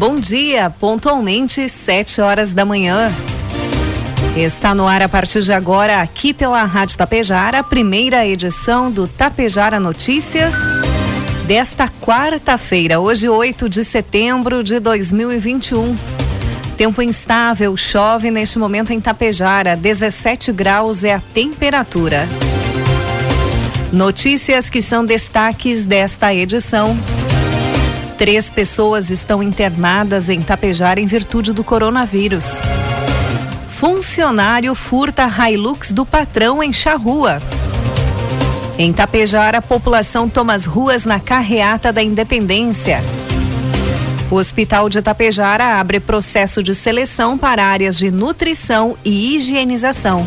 Bom dia, pontualmente sete horas da manhã. Está no ar a partir de agora, aqui pela Rádio Tapejara, a primeira edição do Tapejara Notícias desta quarta-feira, hoje 8 de setembro de 2021. Tempo instável, chove neste momento em Tapejara, 17 graus é a temperatura. Notícias que são destaques desta edição. Três pessoas estão internadas em Tapejar em virtude do coronavírus. Funcionário furta Hilux do patrão em Charrua. Em Tapejar, a população toma as ruas na carreata da Independência. O Hospital de Tapejara abre processo de seleção para áreas de nutrição e higienização.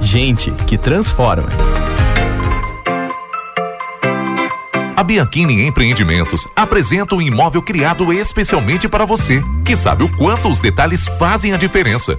Gente que transforma. A Bianchini Empreendimentos apresenta um imóvel criado especialmente para você, que sabe o quanto os detalhes fazem a diferença.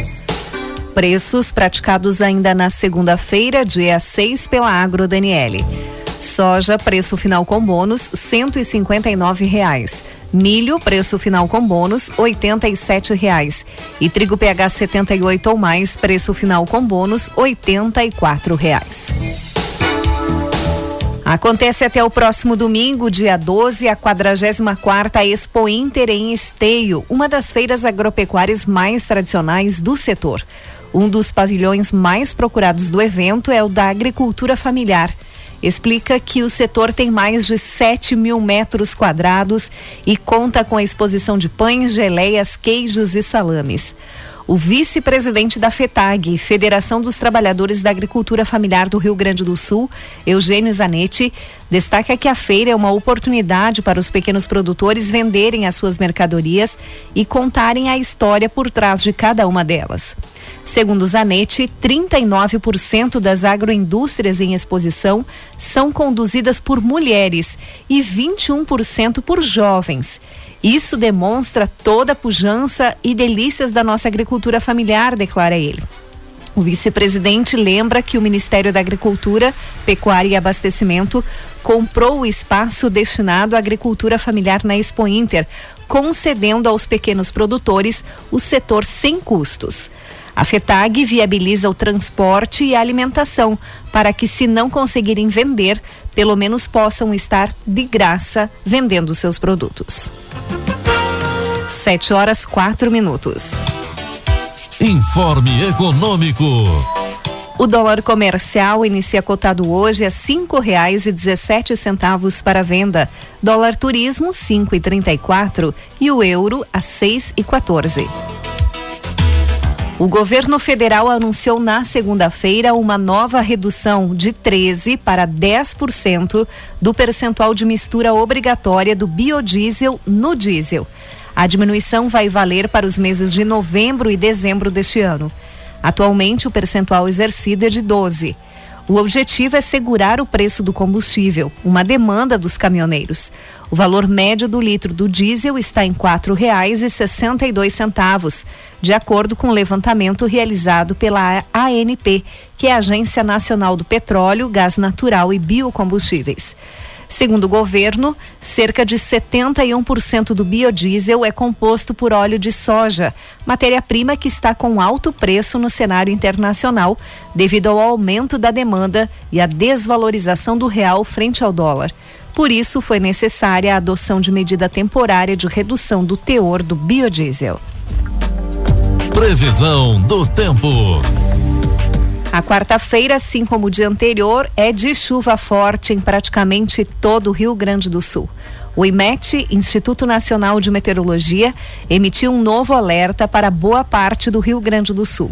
Preços praticados ainda na segunda-feira, dia 6, pela Agro Daniele. Soja, preço final com bônus, cento e reais. Milho, preço final com bônus, R$ reais. E trigo PH 78 ou mais, preço final com bônus, R$ reais. Acontece até o próximo domingo, dia 12, a 44ª Expo Inter em Esteio, uma das feiras agropecuárias mais tradicionais do setor. Um dos pavilhões mais procurados do evento é o da agricultura familiar. Explica que o setor tem mais de 7 mil metros quadrados e conta com a exposição de pães, geleias, queijos e salames. O vice-presidente da FETAG, Federação dos Trabalhadores da Agricultura Familiar do Rio Grande do Sul, Eugênio Zanetti, destaca que a feira é uma oportunidade para os pequenos produtores venderem as suas mercadorias e contarem a história por trás de cada uma delas. Segundo Zanetti, 39% das agroindústrias em exposição são conduzidas por mulheres e 21% por jovens. Isso demonstra toda a pujança e delícias da nossa agricultura familiar, declara ele. O vice-presidente lembra que o Ministério da Agricultura, Pecuária e Abastecimento comprou o espaço destinado à agricultura familiar na Expo Inter, concedendo aos pequenos produtores o setor sem custos. A FETAG viabiliza o transporte e a alimentação para que, se não conseguirem vender, pelo menos possam estar de graça vendendo seus produtos. Sete horas quatro minutos. Informe Econômico. O dólar comercial inicia cotado hoje a cinco reais e dezessete centavos para venda. Dólar turismo cinco e trinta e quatro e o euro a seis e quatorze. O governo federal anunciou na segunda-feira uma nova redução de 13 para 10% do percentual de mistura obrigatória do biodiesel no diesel. A diminuição vai valer para os meses de novembro e dezembro deste ano. Atualmente, o percentual exercido é de 12. O objetivo é segurar o preço do combustível, uma demanda dos caminhoneiros. O valor médio do litro do diesel está em R$ 4,62, de acordo com o levantamento realizado pela ANP, que é a Agência Nacional do Petróleo, Gás Natural e Biocombustíveis. Segundo o governo, cerca de 71% do biodiesel é composto por óleo de soja, matéria-prima que está com alto preço no cenário internacional devido ao aumento da demanda e à desvalorização do real frente ao dólar. Por isso, foi necessária a adoção de medida temporária de redução do teor do biodiesel. Previsão do tempo. A quarta-feira, assim como o dia anterior, é de chuva forte em praticamente todo o Rio Grande do Sul. O IMET, Instituto Nacional de Meteorologia, emitiu um novo alerta para boa parte do Rio Grande do Sul.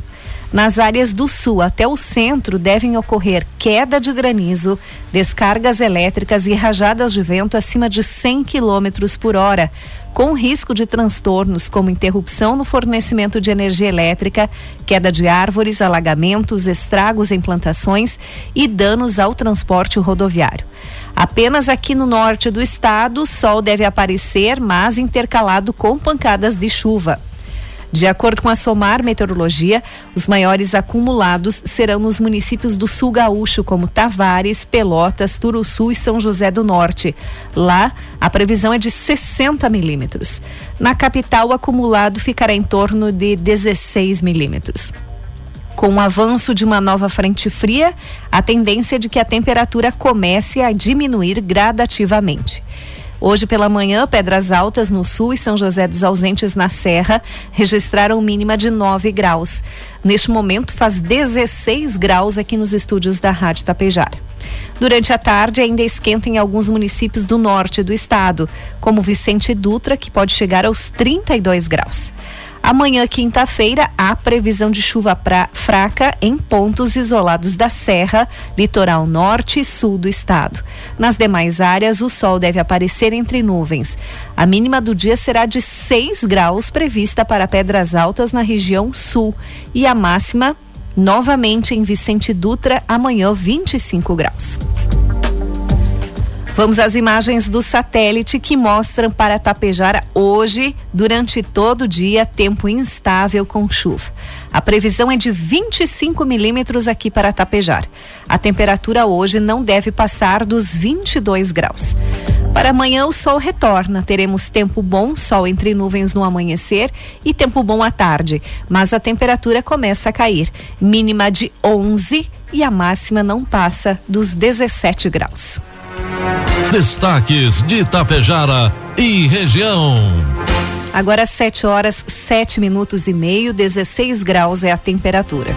Nas áreas do sul até o centro devem ocorrer queda de granizo, descargas elétricas e rajadas de vento acima de 100 km por hora, com risco de transtornos como interrupção no fornecimento de energia elétrica, queda de árvores, alagamentos, estragos em plantações e danos ao transporte rodoviário. Apenas aqui no norte do estado, sol deve aparecer, mas intercalado com pancadas de chuva. De acordo com a Somar Meteorologia, os maiores acumulados serão nos municípios do sul gaúcho, como Tavares, Pelotas, Turuçu e São José do Norte. Lá, a previsão é de 60 milímetros. Na capital, o acumulado ficará em torno de 16 milímetros. Com o avanço de uma nova frente fria, a tendência é de que a temperatura comece a diminuir gradativamente. Hoje pela manhã, Pedras Altas no sul e São José dos Ausentes na Serra registraram mínima de 9 graus. Neste momento faz 16 graus aqui nos estúdios da Rádio Tapejar. Durante a tarde ainda esquenta em alguns municípios do norte do estado, como Vicente Dutra, que pode chegar aos 32 graus. Amanhã, quinta-feira, há previsão de chuva pra, fraca em pontos isolados da Serra, litoral norte e sul do estado. Nas demais áreas, o sol deve aparecer entre nuvens. A mínima do dia será de 6 graus, prevista para Pedras Altas na região sul, e a máxima, novamente em Vicente Dutra, amanhã 25 graus. Vamos às imagens do satélite que mostram para Tapejara hoje, durante todo o dia, tempo instável com chuva. A previsão é de 25 milímetros aqui para Tapejar. A temperatura hoje não deve passar dos 22 graus. Para amanhã o sol retorna, teremos tempo bom, sol entre nuvens no amanhecer e tempo bom à tarde, mas a temperatura começa a cair, mínima de 11 e a máxima não passa dos 17 graus. Destaques de Itapejara e região. Agora 7 horas, 7 minutos e meio, 16 graus é a temperatura.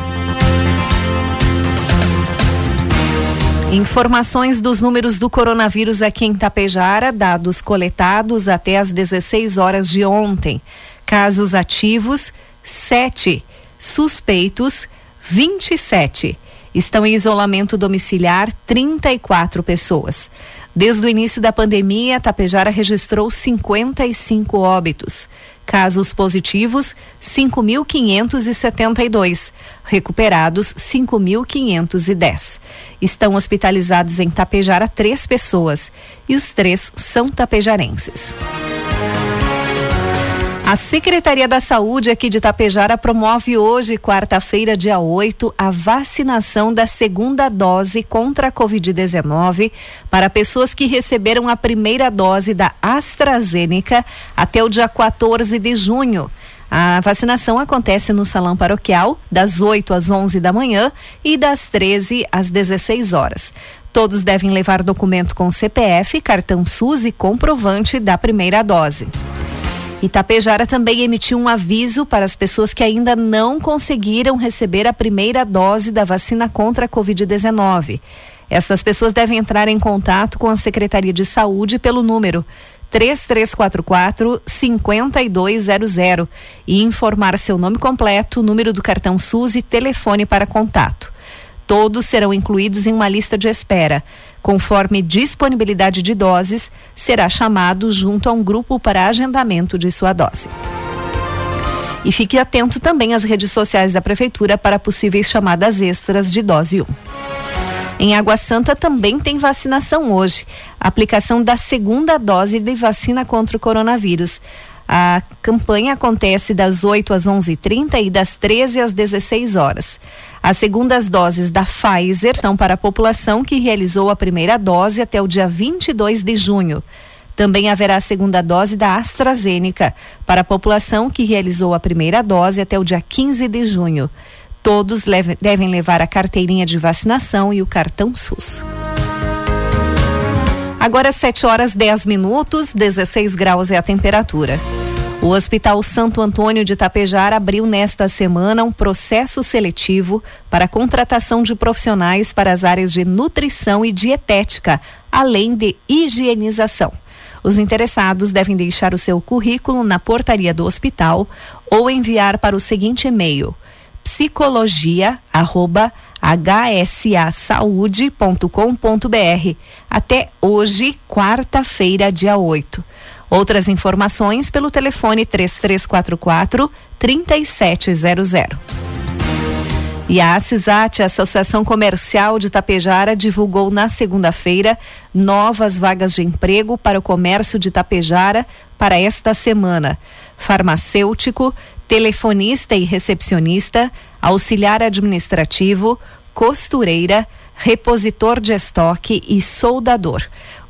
Informações dos números do coronavírus aqui em Tapejara, dados coletados até as 16 horas de ontem. Casos ativos, 7. Suspeitos, 27. Estão em isolamento domiciliar 34 pessoas. Desde o início da pandemia, Tapejara registrou 55 óbitos. Casos positivos, 5.572. Recuperados, 5.510. Estão hospitalizados em Tapejara três pessoas e os três são tapejarenses. A Secretaria da Saúde aqui de Itapejara promove hoje, quarta-feira, dia 8, a vacinação da segunda dose contra a Covid-19 para pessoas que receberam a primeira dose da AstraZeneca até o dia 14 de junho. A vacinação acontece no Salão Paroquial, das 8 às 11 da manhã e das 13 às 16 horas. Todos devem levar documento com CPF, cartão SUS e comprovante da primeira dose. Itapejara também emitiu um aviso para as pessoas que ainda não conseguiram receber a primeira dose da vacina contra a Covid-19. Essas pessoas devem entrar em contato com a Secretaria de Saúde pelo número 3344 5200 e informar seu nome completo, número do cartão SUS e telefone para contato. Todos serão incluídos em uma lista de espera. Conforme disponibilidade de doses, será chamado junto a um grupo para agendamento de sua dose. E fique atento também às redes sociais da Prefeitura para possíveis chamadas extras de dose 1. Em Água Santa também tem vacinação hoje. Aplicação da segunda dose de vacina contra o coronavírus. A campanha acontece das 8 às 11h30 e das 13 às 16 horas. As segundas doses da Pfizer são para a população que realizou a primeira dose até o dia 22 de junho. Também haverá a segunda dose da AstraZeneca para a população que realizou a primeira dose até o dia 15 de junho. Todos leve, devem levar a carteirinha de vacinação e o cartão SUS. Agora 7 horas 10 minutos, 16 graus é a temperatura. O Hospital Santo Antônio de Tapejar abriu nesta semana um processo seletivo para a contratação de profissionais para as áreas de nutrição e dietética, além de higienização. Os interessados devem deixar o seu currículo na portaria do hospital ou enviar para o seguinte e-mail: psicologia@hsasaude.com.br até hoje, quarta-feira, dia 8. Outras informações pelo telefone 3344 3700. E a ACISAT, Associação Comercial de Tapejara, divulgou na segunda-feira novas vagas de emprego para o comércio de Tapejara para esta semana. Farmacêutico, telefonista e recepcionista, auxiliar administrativo, costureira, repositor de estoque e soldador.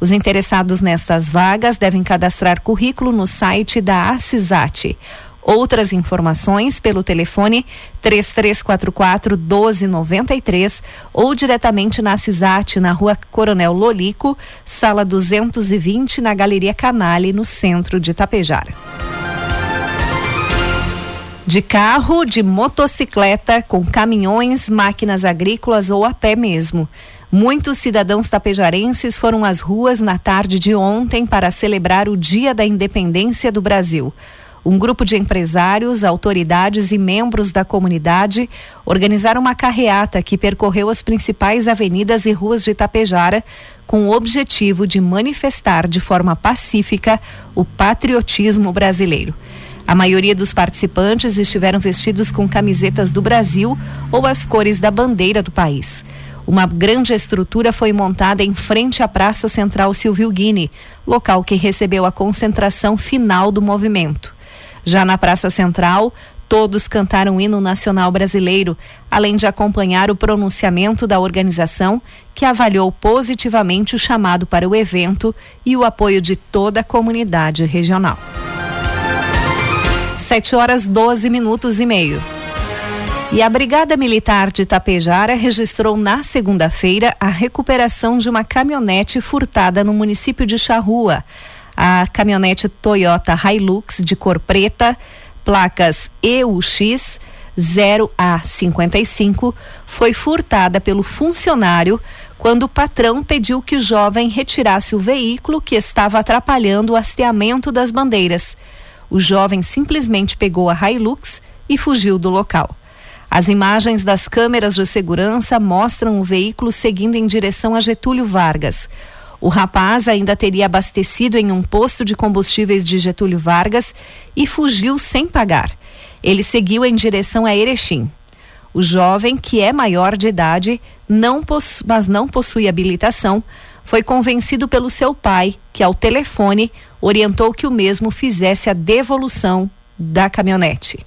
Os interessados nestas vagas devem cadastrar currículo no site da ACISAT. Outras informações pelo telefone 3344 1293 ou diretamente na CISAT, na rua Coronel Lolico, sala 220, na Galeria Canale, no centro de Tapejara. De carro, de motocicleta, com caminhões, máquinas agrícolas ou a pé mesmo. Muitos cidadãos tapejarenses foram às ruas na tarde de ontem para celebrar o Dia da Independência do Brasil. Um grupo de empresários, autoridades e membros da comunidade organizaram uma carreata que percorreu as principais avenidas e ruas de Tapejara com o objetivo de manifestar de forma pacífica o patriotismo brasileiro. A maioria dos participantes estiveram vestidos com camisetas do Brasil ou as cores da bandeira do país. Uma grande estrutura foi montada em frente à Praça Central Silvio Guine, local que recebeu a concentração final do movimento. Já na Praça Central, todos cantaram o hino nacional brasileiro, além de acompanhar o pronunciamento da organização, que avaliou positivamente o chamado para o evento e o apoio de toda a comunidade regional. 7 horas 12 minutos e meio. E a Brigada Militar de Tapejara registrou na segunda-feira a recuperação de uma caminhonete furtada no município de Charrua. A caminhonete Toyota Hilux de cor preta, placas EUX 0A55, foi furtada pelo funcionário quando o patrão pediu que o jovem retirasse o veículo que estava atrapalhando o hasteamento das bandeiras. O jovem simplesmente pegou a Hilux e fugiu do local. As imagens das câmeras de segurança mostram o veículo seguindo em direção a Getúlio Vargas. O rapaz ainda teria abastecido em um posto de combustíveis de Getúlio Vargas e fugiu sem pagar. Ele seguiu em direção a Erechim. O jovem, que é maior de idade, não mas não possui habilitação, foi convencido pelo seu pai, que ao telefone orientou que o mesmo fizesse a devolução da caminhonete.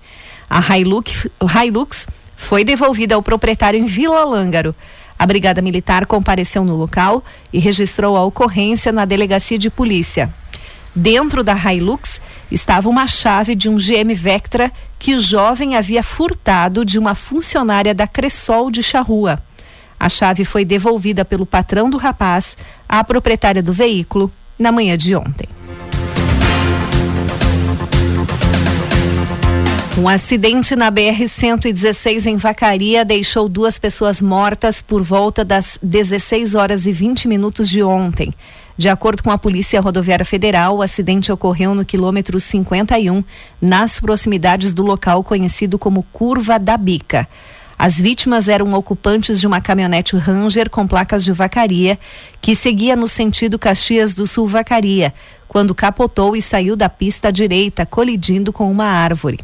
A Hilux, Hilux foi devolvida ao proprietário em Vila Lângaro. A Brigada Militar compareceu no local e registrou a ocorrência na delegacia de polícia. Dentro da Hilux estava uma chave de um GM Vectra que o jovem havia furtado de uma funcionária da Cressol de Charrua. A chave foi devolvida pelo patrão do rapaz à proprietária do veículo na manhã de ontem. Um acidente na BR-116 em Vacaria deixou duas pessoas mortas por volta das 16 horas e 20 minutos de ontem. De acordo com a Polícia Rodoviária Federal, o acidente ocorreu no quilômetro 51, nas proximidades do local conhecido como Curva da Bica. As vítimas eram ocupantes de uma caminhonete Ranger com placas de Vacaria, que seguia no sentido Caxias do Sul Vacaria, quando capotou e saiu da pista à direita, colidindo com uma árvore.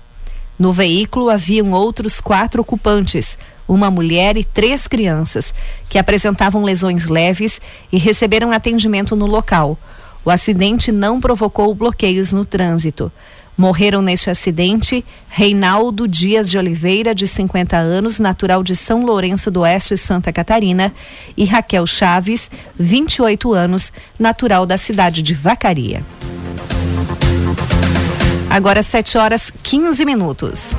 No veículo haviam outros quatro ocupantes, uma mulher e três crianças, que apresentavam lesões leves e receberam atendimento no local. O acidente não provocou bloqueios no trânsito. Morreram neste acidente Reinaldo Dias de Oliveira, de 50 anos, natural de São Lourenço do Oeste, Santa Catarina, e Raquel Chaves, 28 anos, natural da cidade de Vacaria. Agora 7 horas 15 minutos.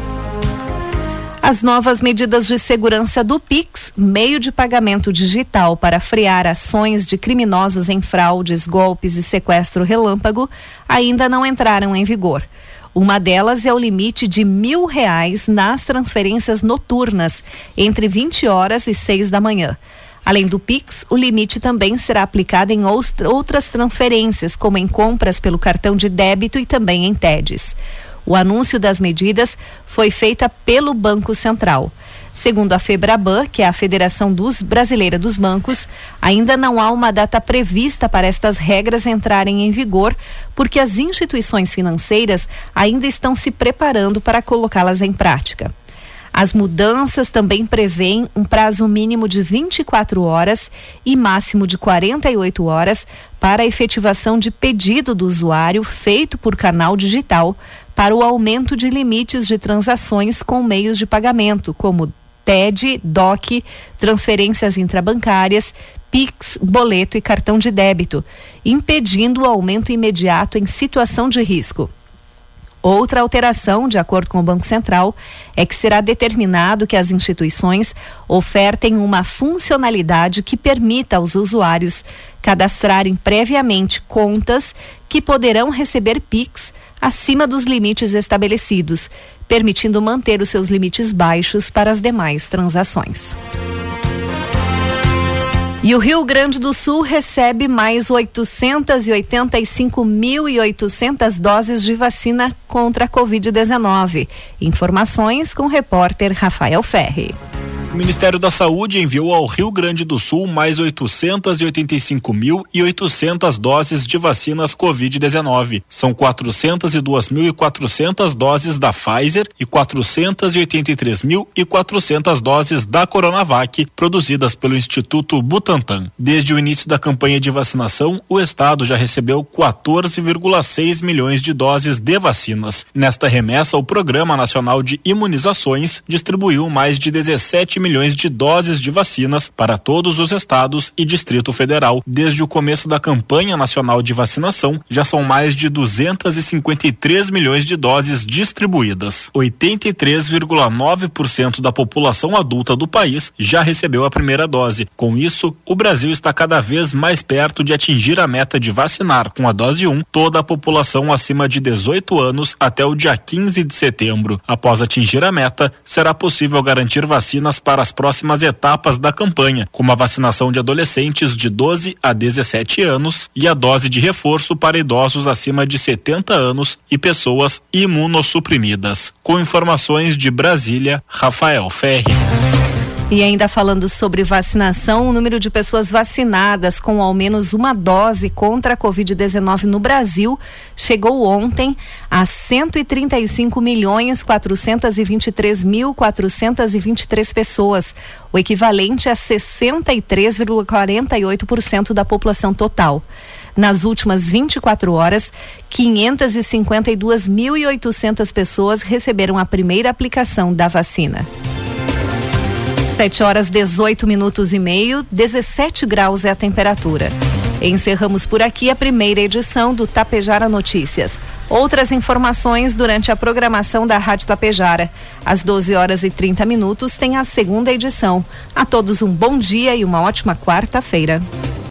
As novas medidas de segurança do Pix, meio de pagamento digital para frear ações de criminosos em fraudes, golpes e sequestro relâmpago, ainda não entraram em vigor. Uma delas é o limite de mil reais nas transferências noturnas, entre 20 horas e 6 da manhã. Além do Pix, o limite também será aplicado em outras transferências, como em compras pelo cartão de débito e também em TEDs. O anúncio das medidas foi feita pelo Banco Central. Segundo a Febraban, que é a Federação dos Brasileira dos Bancos, ainda não há uma data prevista para estas regras entrarem em vigor, porque as instituições financeiras ainda estão se preparando para colocá-las em prática. As mudanças também prevêem um prazo mínimo de 24 horas e máximo de 48 horas para a efetivação de pedido do usuário feito por canal digital para o aumento de limites de transações com meios de pagamento, como TED, DOC, transferências intrabancárias, PIX, boleto e cartão de débito, impedindo o aumento imediato em situação de risco. Outra alteração, de acordo com o Banco Central, é que será determinado que as instituições ofertem uma funcionalidade que permita aos usuários cadastrarem previamente contas que poderão receber PIX acima dos limites estabelecidos, permitindo manter os seus limites baixos para as demais transações. E o Rio Grande do Sul recebe mais 885.800 doses de vacina contra a Covid-19. Informações com o repórter Rafael Ferri. O Ministério da Saúde enviou ao Rio Grande do Sul mais 885.800 doses de vacinas Covid-19. São 402.400 doses da Pfizer e 483.400 doses da Coronavac, produzidas pelo Instituto Butantan. Desde o início da campanha de vacinação, o estado já recebeu 14,6 milhões de doses de vacinas. Nesta remessa, o Programa Nacional de Imunizações distribuiu mais de 17 milhões de doses de vacinas para todos os estados e Distrito Federal. Desde o começo da campanha nacional de vacinação, já são mais de 253 milhões de doses distribuídas. 83,9% da população adulta do país já recebeu a primeira dose. Com isso, o Brasil está cada vez mais perto de atingir a meta de vacinar com a dose 1 toda a população acima de 18 anos até o dia 15 de setembro. Após atingir a meta, será possível garantir vacinas para para as próximas etapas da campanha, como a vacinação de adolescentes de 12 a 17 anos e a dose de reforço para idosos acima de 70 anos e pessoas imunossuprimidas. Com informações de Brasília, Rafael Ferri. E ainda falando sobre vacinação, o número de pessoas vacinadas com ao menos uma dose contra a Covid-19 no Brasil chegou ontem a 135 milhões 423 mil 423 pessoas, o equivalente a 63,48% da população total. Nas últimas 24 horas, 552.800 pessoas receberam a primeira aplicação da vacina. 7 horas 18 minutos e meio, 17 graus é a temperatura. Encerramos por aqui a primeira edição do Tapejara Notícias. Outras informações durante a programação da Rádio Tapejara. Às 12 horas e 30 minutos tem a segunda edição. A todos um bom dia e uma ótima quarta-feira.